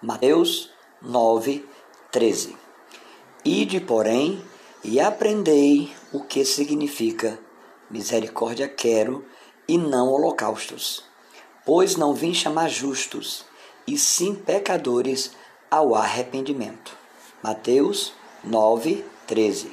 Mateus 9, 13. Ide, porém, e aprendei o que significa misericórdia quero e não holocaustos, pois não vim chamar justos, e sim pecadores ao arrependimento. Mateus 9, 13.